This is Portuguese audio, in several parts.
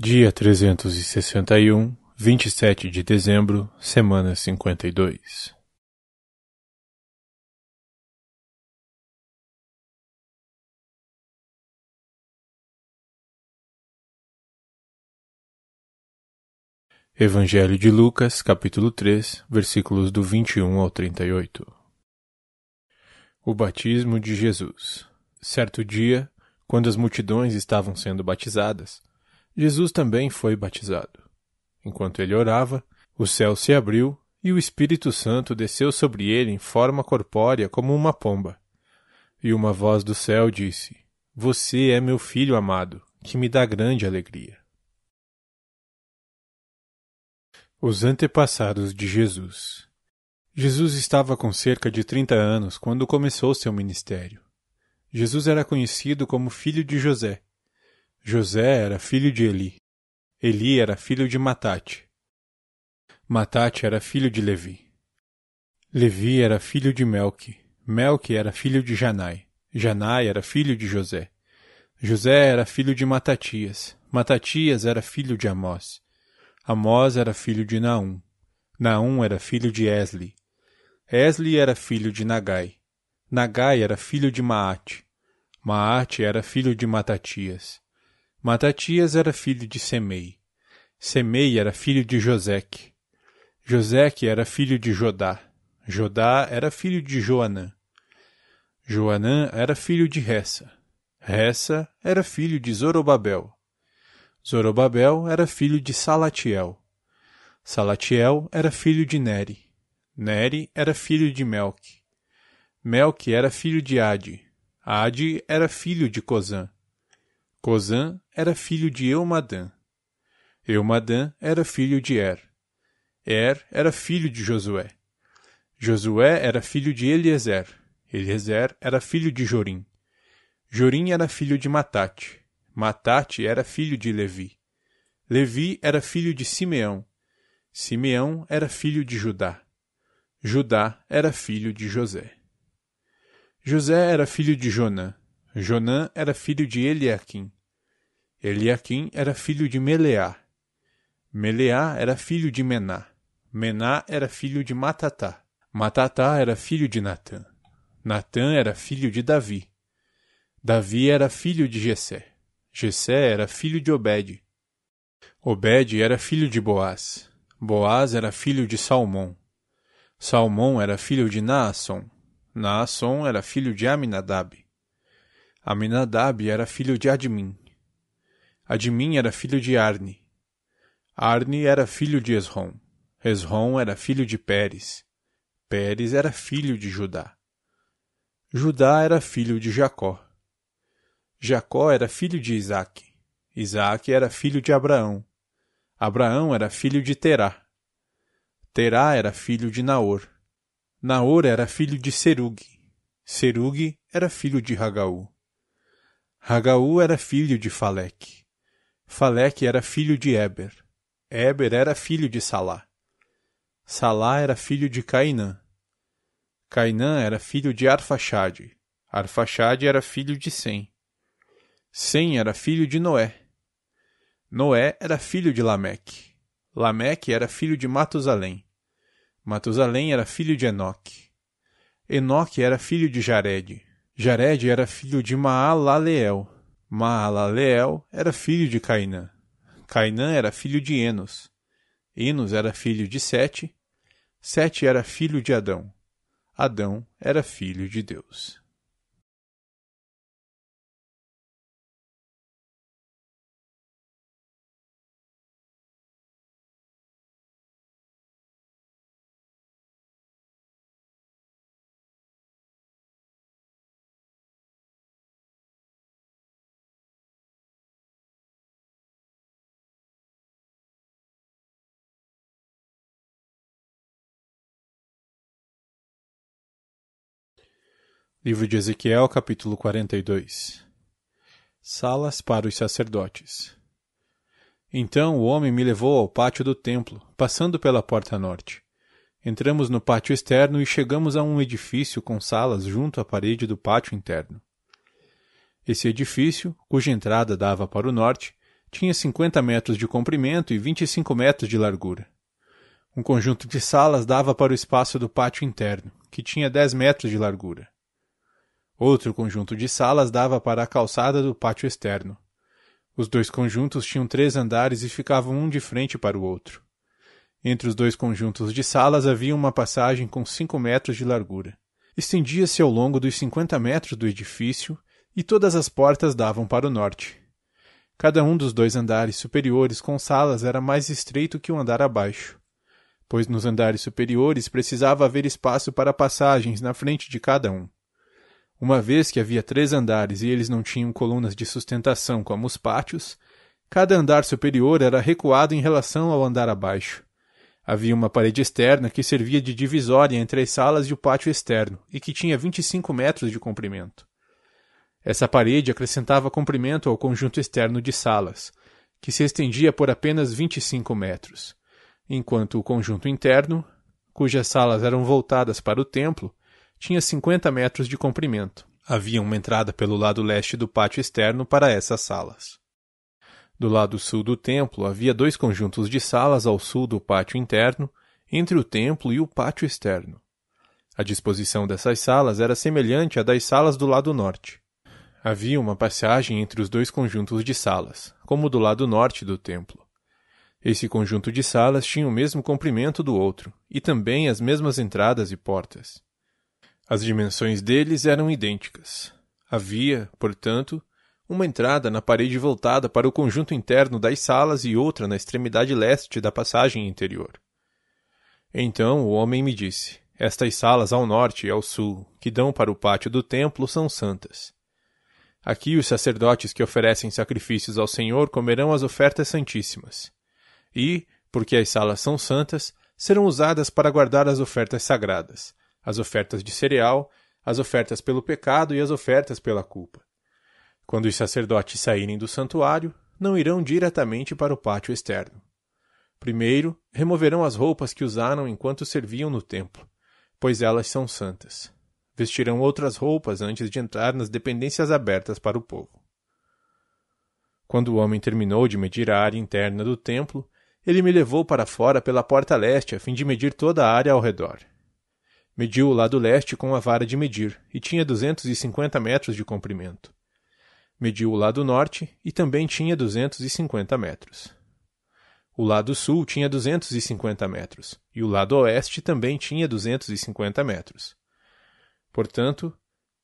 Dia trezentos e sessenta e um, vinte e sete de dezembro, semana cinquenta e dois. Evangelho de Lucas, capítulo 3, versículos do 21 ao 38. O batismo de Jesus. Certo dia, quando as multidões estavam sendo batizadas, Jesus também foi batizado. Enquanto ele orava, o céu se abriu e o Espírito Santo desceu sobre ele em forma corpórea como uma pomba. E uma voz do céu disse: Você é meu filho amado, que me dá grande alegria. Os antepassados de Jesus. Jesus estava com cerca de 30 anos quando começou seu ministério. Jesus era conhecido como filho de José José era filho de Eli. Eli era filho de Matate. Matate era filho de Levi. Levi era filho de Melque. Melque era filho de Janai. Janai era filho de José. José era filho de Matatias. Matatias era filho de Amós. Amós era filho de Naum. Naum era filho de Esli. Esli era filho de Nagai. Nagai era filho de Maate. Maate era filho de Matatias. Matatias era filho de Semei. Semei era filho de Joseque. Joseque era filho de Jodá. Jodá era filho de Joanã. Joanã era filho de Ressa. Ressa era filho de Zorobabel. Zorobabel era filho de Salatiel. Salatiel era filho de Neri. Neri era filho de Melque. Melque era filho de Ade. Ade era filho de Cozã. Cozã era filho de Eumadã. Eumadã era filho de Er. Er era filho de Josué. Josué era filho de Eliezer. Eliezer era filho de Jorim. Jorim era filho de Matate. Matate era filho de Levi. Levi era filho de Simeão. Simeão era filho de Judá. Judá era filho de José. José era filho de Jonã. Jonã era filho de Eliaquim. Eliaquim era filho de Meleá. Meleá era filho de Mená. Mená era filho de Matatá. Matatá era filho de Natã. Natã era filho de Davi. Davi era filho de Jessé. Jessé era filho de Obed. Obed era filho de Boaz. Boaz era filho de Salmão. Salmão era filho de Naasson. Naasson era filho de Aminadab. Aminadab era filho de Admin. Admin era filho de Arne. Arne era filho de Esrom. Esrom era filho de Pérez. Pérez era filho de Judá. Judá era filho de Jacó. Jacó era filho de Isaque. Isaque era filho de Abraão. Abraão era filho de Terá. Terá era filho de Naor. Naor era filho de Serug. Serug era filho de Ragaú. Ragaú era filho de Faleque. Faleque era filho de Eber. Eber era filho de Salá. Salá era filho de Cainã. Cainã era filho de Arfaxade. Arfaxade era filho de Sem. Sem era filho de Noé. Noé era filho de Lameque. Lameque era filho de Matusalém. Matusalém era filho de Enoque. Enoque era filho de Jared. Jared era filho de Maalaleel. Maalaleel era filho de Cainã. Cainã era filho de Enos. Enos era filho de Sete. Sete era filho de Adão. Adão era filho de Deus. Livro de Ezequiel, capítulo 42 Salas para os sacerdotes Então o homem me levou ao pátio do templo, passando pela porta norte. Entramos no pátio externo e chegamos a um edifício com salas junto à parede do pátio interno. Esse edifício, cuja entrada dava para o norte, tinha 50 metros de comprimento e 25 metros de largura. Um conjunto de salas dava para o espaço do pátio interno, que tinha 10 metros de largura. Outro conjunto de salas dava para a calçada do pátio externo. Os dois conjuntos tinham três andares e ficavam um de frente para o outro. Entre os dois conjuntos de salas havia uma passagem com cinco metros de largura. Estendia-se ao longo dos cinquenta metros do edifício e todas as portas davam para o norte. Cada um dos dois andares superiores com salas era mais estreito que o andar abaixo, pois nos andares superiores precisava haver espaço para passagens na frente de cada um. Uma vez que havia três andares e eles não tinham colunas de sustentação como os pátios, cada andar superior era recuado em relação ao andar abaixo. Havia uma parede externa que servia de divisória entre as salas e o pátio externo e que tinha 25 metros de comprimento. Essa parede acrescentava comprimento ao conjunto externo de salas, que se estendia por apenas 25 metros, enquanto o conjunto interno, cujas salas eram voltadas para o templo, tinha 50 metros de comprimento. Havia uma entrada pelo lado leste do pátio externo para essas salas. Do lado sul do templo havia dois conjuntos de salas ao sul do pátio interno, entre o templo e o pátio externo. A disposição dessas salas era semelhante à das salas do lado norte. Havia uma passagem entre os dois conjuntos de salas, como do lado norte do templo. Esse conjunto de salas tinha o mesmo comprimento do outro, e também as mesmas entradas e portas. As dimensões deles eram idênticas. Havia, portanto, uma entrada na parede voltada para o conjunto interno das salas e outra na extremidade leste da passagem interior. Então o homem me disse: Estas salas ao norte e ao sul, que dão para o pátio do templo, são santas. Aqui os sacerdotes que oferecem sacrifícios ao Senhor comerão as ofertas santíssimas. E, porque as salas são santas, serão usadas para guardar as ofertas sagradas, as ofertas de cereal, as ofertas pelo pecado e as ofertas pela culpa. Quando os sacerdotes saírem do santuário, não irão diretamente para o pátio externo. Primeiro, removerão as roupas que usaram enquanto serviam no templo, pois elas são santas. Vestirão outras roupas antes de entrar nas dependências abertas para o povo. Quando o homem terminou de medir a área interna do templo, ele me levou para fora pela porta leste a fim de medir toda a área ao redor. Mediu o lado leste com a vara de medir, e tinha duzentos e cinquenta metros de comprimento. Mediu o lado norte, e também tinha duzentos e cinquenta metros. O lado sul tinha duzentos e cinquenta metros, e o lado oeste também tinha duzentos e cinquenta metros. Portanto,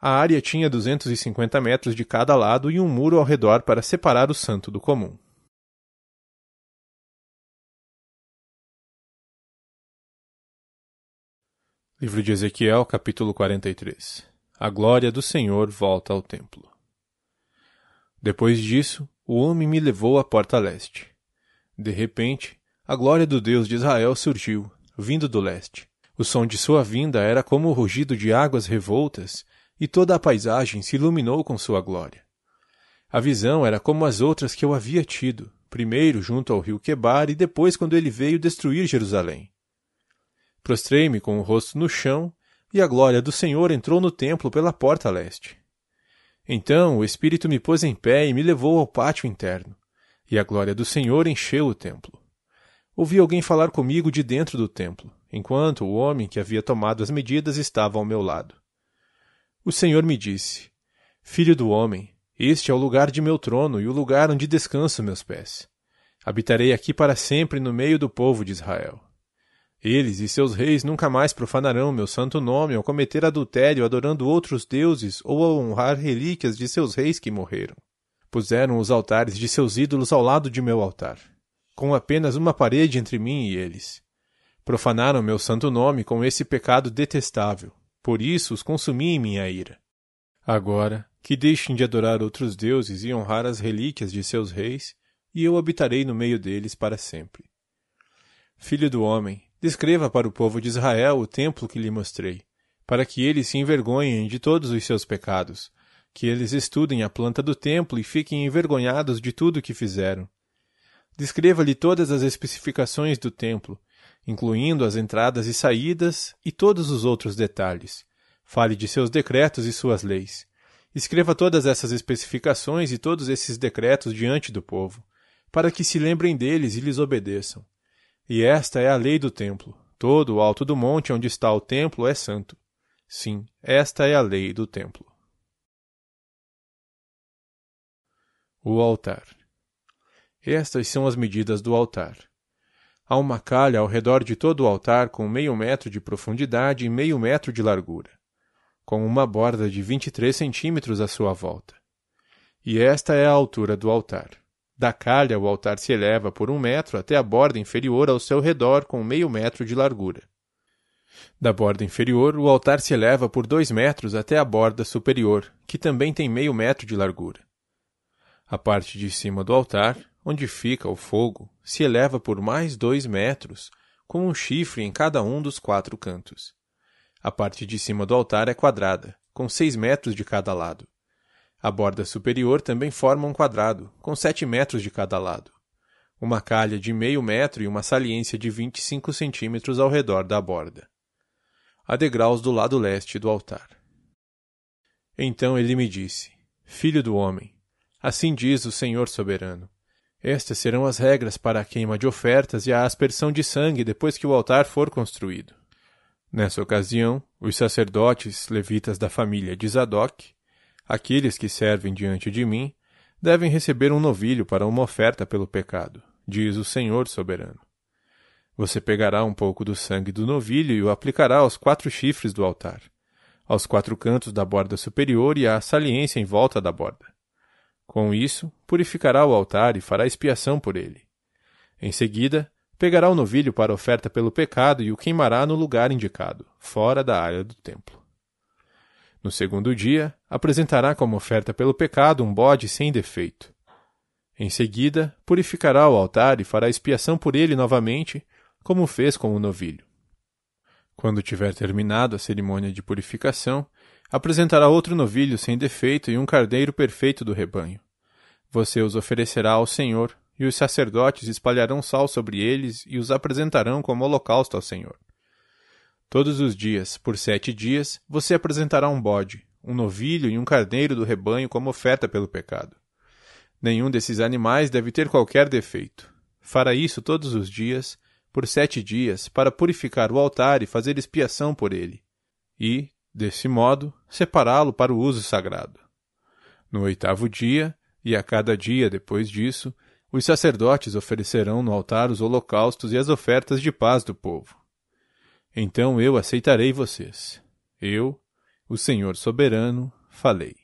a área tinha duzentos e cinquenta metros de cada lado e um muro ao redor para separar o santo do comum. Livro de Ezequiel, capítulo 43 A glória do Senhor volta ao templo. Depois disso, o homem me levou à porta leste. De repente, a glória do Deus de Israel surgiu, vindo do leste. O som de sua vinda era como o rugido de águas revoltas, e toda a paisagem se iluminou com sua glória. A visão era como as outras que eu havia tido, primeiro junto ao rio Quebar e depois quando ele veio destruir Jerusalém. Prostrei-me com o rosto no chão, e a glória do Senhor entrou no templo pela porta leste. Então o Espírito me pôs em pé e me levou ao pátio interno, e a glória do Senhor encheu o templo. Ouvi alguém falar comigo de dentro do templo, enquanto o homem que havia tomado as medidas estava ao meu lado. O Senhor me disse: Filho do homem, este é o lugar de meu trono e o lugar onde descanso meus pés. Habitarei aqui para sempre no meio do povo de Israel. Eles e seus reis nunca mais profanarão meu santo nome ao cometer adultério adorando outros deuses ou ao honrar relíquias de seus reis que morreram. Puseram os altares de seus ídolos ao lado de meu altar, com apenas uma parede entre mim e eles. Profanaram meu santo nome com esse pecado detestável, por isso os consumi em minha ira. Agora, que deixem de adorar outros deuses e honrar as relíquias de seus reis, e eu habitarei no meio deles para sempre. Filho do homem, Descreva para o povo de Israel o templo que lhe mostrei, para que eles se envergonhem de todos os seus pecados, que eles estudem a planta do templo e fiquem envergonhados de tudo o que fizeram. Descreva-lhe todas as especificações do templo, incluindo as entradas e saídas e todos os outros detalhes. Fale de seus decretos e suas leis. Escreva todas essas especificações e todos esses decretos diante do povo, para que se lembrem deles e lhes obedeçam. E esta é a lei do templo. Todo o alto do monte onde está o templo é santo. Sim, esta é a lei do templo. O altar. Estas são as medidas do altar. Há uma calha ao redor de todo o altar com meio metro de profundidade e meio metro de largura, com uma borda de 23 centímetros à sua volta. E esta é a altura do altar. Da calha, o altar se eleva por um metro até a borda inferior ao seu redor, com meio metro de largura. Da borda inferior, o altar se eleva por dois metros até a borda superior, que também tem meio metro de largura. A parte de cima do altar, onde fica o fogo, se eleva por mais dois metros, com um chifre em cada um dos quatro cantos. A parte de cima do altar é quadrada, com seis metros de cada lado. A borda superior também forma um quadrado, com sete metros de cada lado. Uma calha de meio metro e uma saliência de 25 centímetros ao redor da borda. Há degraus do lado leste do altar. Então ele me disse: Filho do homem, assim diz o Senhor soberano. Estas serão as regras para a queima de ofertas e a aspersão de sangue depois que o altar for construído. Nessa ocasião, os sacerdotes levitas da família de Zadok Aqueles que servem diante de mim devem receber um novilho para uma oferta pelo pecado, diz o Senhor soberano. Você pegará um pouco do sangue do novilho e o aplicará aos quatro chifres do altar, aos quatro cantos da borda superior e à saliência em volta da borda. Com isso, purificará o altar e fará expiação por ele. Em seguida, pegará o novilho para oferta pelo pecado e o queimará no lugar indicado, fora da área do templo. No segundo dia, apresentará como oferta pelo pecado um bode sem defeito. Em seguida, purificará o altar e fará expiação por ele novamente, como fez com o novilho. Quando tiver terminado a cerimônia de purificação, apresentará outro novilho sem defeito e um carneiro perfeito do rebanho. Você os oferecerá ao Senhor, e os sacerdotes espalharão sal sobre eles e os apresentarão como holocausto ao Senhor. Todos os dias, por sete dias, você apresentará um bode, um novilho e um carneiro do rebanho como oferta pelo pecado. Nenhum desses animais deve ter qualquer defeito. Fará isso todos os dias, por sete dias, para purificar o altar e fazer expiação por ele, e, desse modo, separá-lo para o uso sagrado. No oitavo dia, e a cada dia depois disso, os sacerdotes oferecerão no altar os holocaustos e as ofertas de paz do povo. Então eu aceitarei vocês. Eu, o Senhor soberano, falei.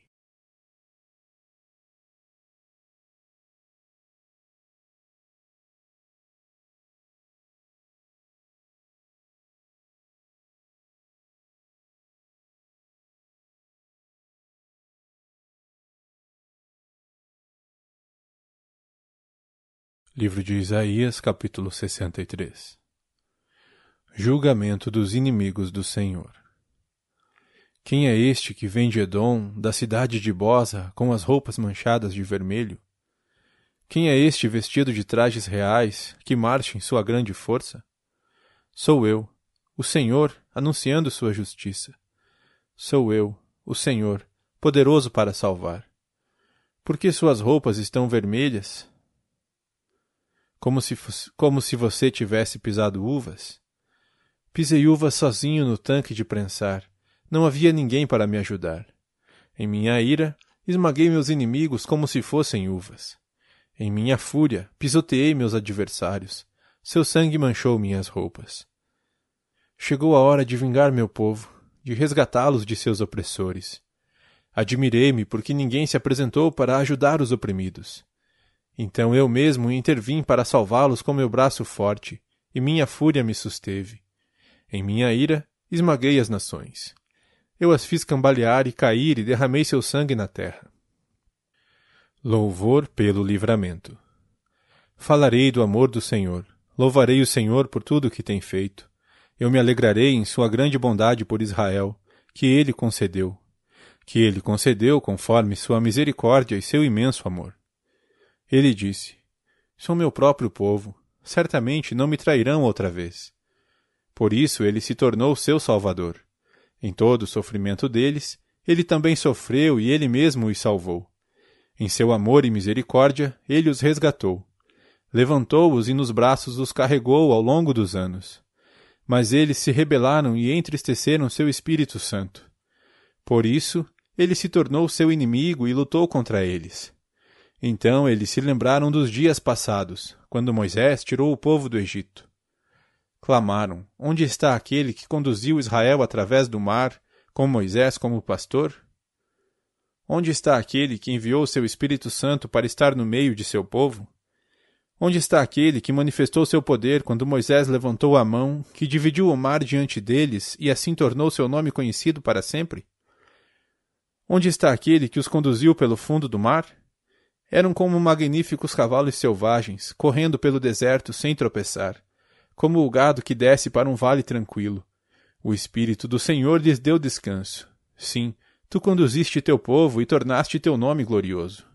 Livro de Isaías, capítulo 63 Julgamento dos inimigos do Senhor. Quem é este que vem de Edom, da cidade de Bosa, com as roupas manchadas de vermelho? Quem é este vestido de trajes reais, que marcha em sua grande força? Sou eu, o Senhor, anunciando sua justiça. Sou eu, o Senhor, poderoso para salvar. Por que suas roupas estão vermelhas? Como se, como se você tivesse pisado uvas? Pisei uva sozinho no tanque de prensar. Não havia ninguém para me ajudar. Em minha ira, esmaguei meus inimigos como se fossem uvas. Em minha fúria, pisoteei meus adversários. Seu sangue manchou minhas roupas. Chegou a hora de vingar meu povo, de resgatá-los de seus opressores. Admirei-me porque ninguém se apresentou para ajudar os oprimidos. Então eu mesmo intervim para salvá-los com meu braço forte, e minha fúria me susteve. Em minha ira, esmaguei as nações. Eu as fiz cambalear e cair e derramei seu sangue na terra. Louvor pelo livramento. Falarei do amor do Senhor. Louvarei o Senhor por tudo o que tem feito. Eu me alegrarei em sua grande bondade por Israel, que ele concedeu. Que ele concedeu conforme sua misericórdia e seu imenso amor. Ele disse: Sou meu próprio povo. Certamente não me trairão outra vez. Por isso ele se tornou seu Salvador. Em todo o sofrimento deles, ele também sofreu e ele mesmo os salvou. Em seu amor e misericórdia, ele os resgatou. Levantou-os e nos braços os carregou ao longo dos anos. Mas eles se rebelaram e entristeceram seu Espírito Santo. Por isso, ele se tornou seu inimigo e lutou contra eles. Então eles se lembraram dos dias passados, quando Moisés tirou o povo do Egito. Clamaram: Onde está aquele que conduziu Israel através do mar, com Moisés como pastor? Onde está aquele que enviou seu Espírito Santo para estar no meio de seu povo? Onde está aquele que manifestou seu poder quando Moisés levantou a mão, que dividiu o mar diante deles e assim tornou seu nome conhecido para sempre? Onde está aquele que os conduziu pelo fundo do mar? Eram como magníficos cavalos selvagens, correndo pelo deserto sem tropeçar, como o gado que desce para um vale tranquilo. O Espírito do Senhor lhes deu descanso. Sim, tu conduziste teu povo e tornaste teu nome glorioso.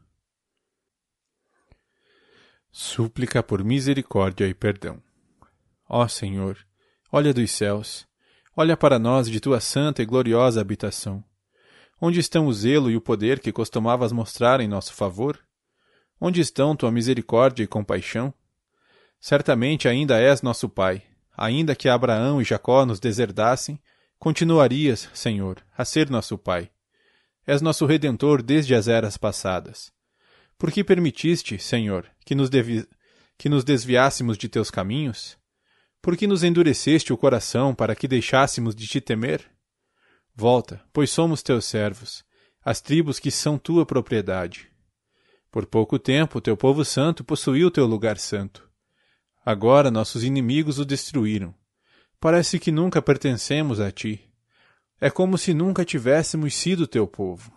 Súplica por misericórdia e perdão. Ó Senhor, olha dos céus, olha para nós de tua santa e gloriosa habitação. Onde estão o zelo e o poder que costumavas mostrar em nosso favor? Onde estão tua misericórdia e compaixão? Certamente ainda és nosso Pai. Ainda que Abraão e Jacó nos deserdassem, continuarias, Senhor, a ser nosso Pai. És nosso Redentor desde as eras passadas. Por que permitiste, Senhor, que nos, devi... que nos desviássemos de teus caminhos? Por que nos endureceste o coração para que deixássemos de te temer? Volta, pois somos teus servos, as tribos que são tua propriedade. Por pouco tempo, teu povo santo possuiu teu lugar santo. Agora nossos inimigos o destruíram. Parece que nunca pertencemos a ti. É como se nunca tivéssemos sido teu povo.